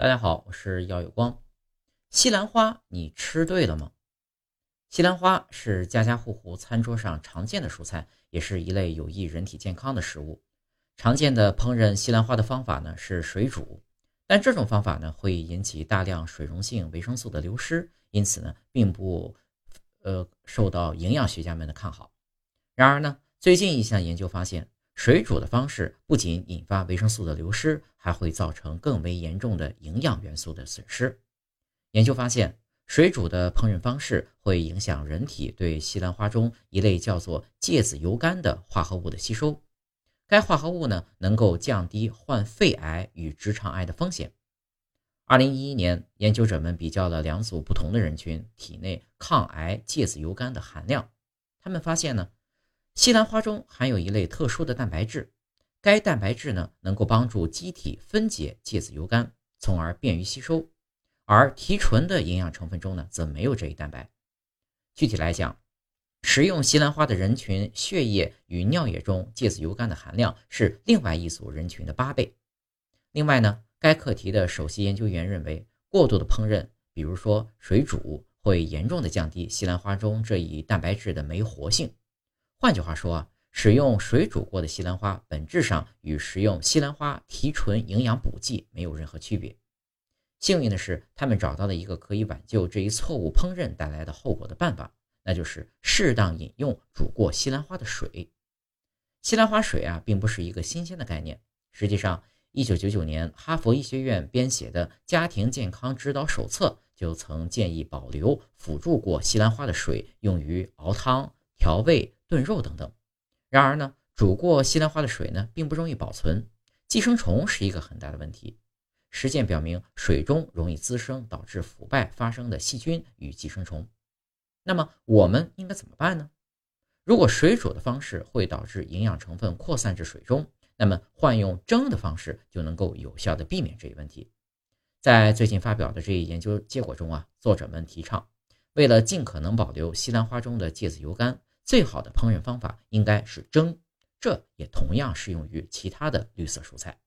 大家好，我是耀有光。西兰花，你吃对了吗？西兰花是家家户户餐桌上常见的蔬菜，也是一类有益人体健康的食物。常见的烹饪西兰花的方法呢是水煮，但这种方法呢会引起大量水溶性维生素的流失，因此呢并不呃受到营养学家们的看好。然而呢，最近一项研究发现。水煮的方式不仅引发维生素的流失，还会造成更为严重的营养元素的损失。研究发现，水煮的烹饪方式会影响人体对西兰花中一类叫做芥子油苷的化合物的吸收。该化合物呢，能够降低患肺癌与直肠癌的风险。二零一一年，研究者们比较了两组不同的人群体内抗癌芥子油苷的含量，他们发现呢。西兰花中含有一类特殊的蛋白质，该蛋白质呢能够帮助机体分解芥子油苷，从而便于吸收。而提纯的营养成分中呢则没有这一蛋白。具体来讲，食用西兰花的人群血液与尿液中芥子油苷的含量是另外一组人群的八倍。另外呢，该课题的首席研究员认为，过度的烹饪，比如说水煮，会严重的降低西兰花中这一蛋白质的酶活性。换句话说，使用水煮过的西兰花本质上与食用西兰花提纯营养补剂没有任何区别。幸运的是，他们找到了一个可以挽救这一错误烹饪带来的后果的办法，那就是适当饮用煮过西兰花的水。西兰花水啊，并不是一个新鲜的概念。实际上，1999年哈佛医学院编写的《家庭健康指导手册》就曾建议保留辅助过西兰花的水，用于熬汤、调味。炖肉等等。然而呢，煮过西兰花的水呢，并不容易保存，寄生虫是一个很大的问题。实践表明，水中容易滋生导致腐败发生的细菌与寄生虫。那么我们应该怎么办呢？如果水煮的方式会导致营养成分扩散至水中，那么换用蒸的方式就能够有效的避免这一问题。在最近发表的这一研究结果中啊，作者们提倡，为了尽可能保留西兰花中的芥子油苷。最好的烹饪方法应该是蒸，这也同样适用于其他的绿色蔬菜。